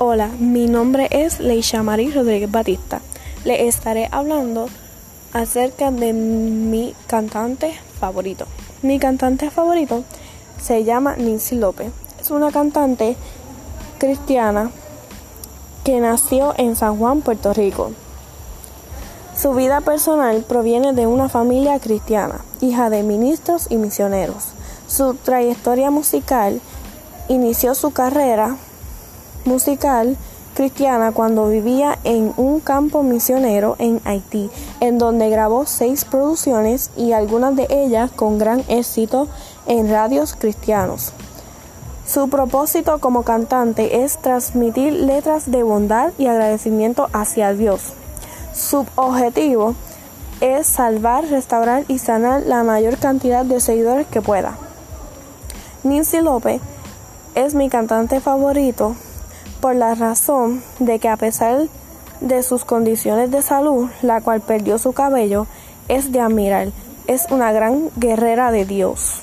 Hola, mi nombre es Leisha Marie Rodríguez Batista. Le estaré hablando acerca de mi cantante favorito. Mi cantante favorito se llama Nancy López. Es una cantante cristiana que nació en San Juan, Puerto Rico. Su vida personal proviene de una familia cristiana, hija de ministros y misioneros. Su trayectoria musical inició su carrera musical cristiana cuando vivía en un campo misionero en Haití, en donde grabó seis producciones y algunas de ellas con gran éxito en radios cristianos. Su propósito como cantante es transmitir letras de bondad y agradecimiento hacia Dios. Su objetivo es salvar, restaurar y sanar la mayor cantidad de seguidores que pueda. Nancy López es mi cantante favorito por la razón de que a pesar de sus condiciones de salud, la cual perdió su cabello, es de admirar. Es una gran guerrera de Dios.